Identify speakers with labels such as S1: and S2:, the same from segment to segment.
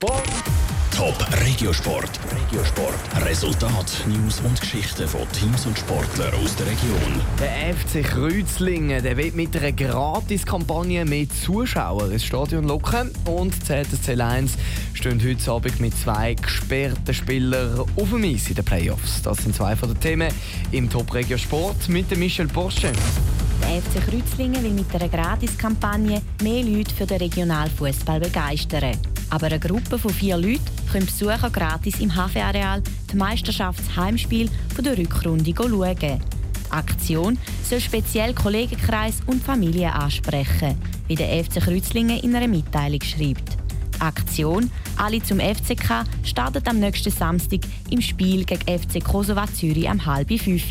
S1: Top Regiosport. Regiosport. Resultat, News und Geschichten von Teams und Sportlern aus der Region.
S2: Der FC Kreuzlingen der will mit einer Gratiskampagne mehr Zuschauer ins Stadion locken. Und ZSC Lions stehen heute Abend mit zwei gesperrten Spielern auf dem Eis in den Playoffs. Das sind zwei von den Themen im Top Regiosport mit Michel Porsche.
S3: Der FC Kreuzlingen will mit einer Gratiskampagne mehr Leute für den Regionalfußball begeistern. Aber eine Gruppe von vier Leuten können Besucher gratis im Hafenareal das Meisterschaftsheimspiel der Rückrunde schauen. Die Aktion soll speziell Kollegenkreis und Familie ansprechen, wie der FC Kreuzlingen in einer Mitteilung schreibt. Die Aktion «Alle zum FCK» startet am nächsten Samstag im Spiel gegen FC Kosova Zürich am halb fünf.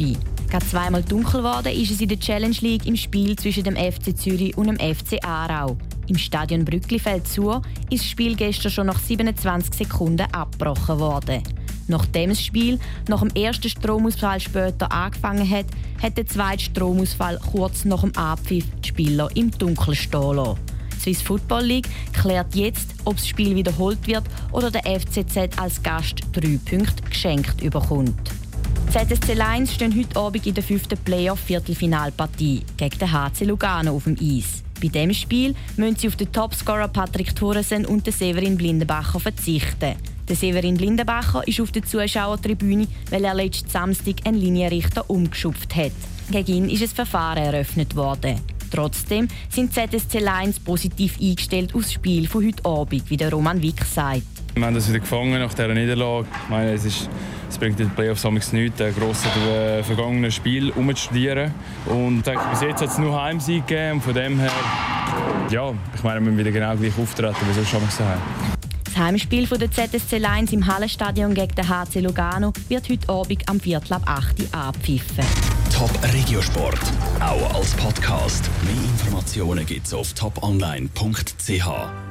S3: Gerade zweimal dunkel geworden ist es in der Challenge League im Spiel zwischen dem FC Zürich und dem FC Aarau. Im Stadion Brückli fällt zu, ist das Spiel gestern schon nach 27 Sekunden abgebrochen worden. Nachdem das Spiel nach dem ersten Stromausfall später angefangen hat, hat der zweite Stromausfall kurz nach dem Abpfiff die Spieler im Dunkeln stehen lassen. Swiss Football League klärt jetzt, ob das Spiel wiederholt wird oder der FCZ als Gast drei Punkte geschenkt überkommt. ZSC Lions stehen heute Abend in der fünften Playoff-Viertelfinalpartie gegen den HC Lugano auf dem Eis. Bei diesem Spiel müssen sie auf den Topscorer Patrick Thoresen und den Severin Blindenbacher verzichten. Der Severin Blindenbacher ist auf der Zuschauertribüne, weil er letzten Samstag einen Linienrichter umgeschupft hat. Gegen ihn ist ein Verfahren eröffnet worden. Trotzdem sind ZSC Lions positiv eingestellt aufs Spiel von heute Abend, wie der Roman Wick sagt.
S4: Wir haben das wieder gefangen nach dieser Niederlage. Ich meine, es, ist, es bringt in den Playoffs nichts, ein grosses äh, vergangenes Spiel umzustudieren. Und denke, bis jetzt hat es nur Heimsieg gegeben. Und von dem her, ja, ich meine, wir müssen wieder genau gleich auftreten, wie sonst haben wir gesagt.
S3: Das Heimspiel der ZSC Lions im Hallenstadion gegen den HC Lugano wird heute Abend am Viertel ab 8 Uhr abpfiffen.
S1: Top Regiosport, auch als Podcast. Mehr Informationen gibt's auf toponline.ch.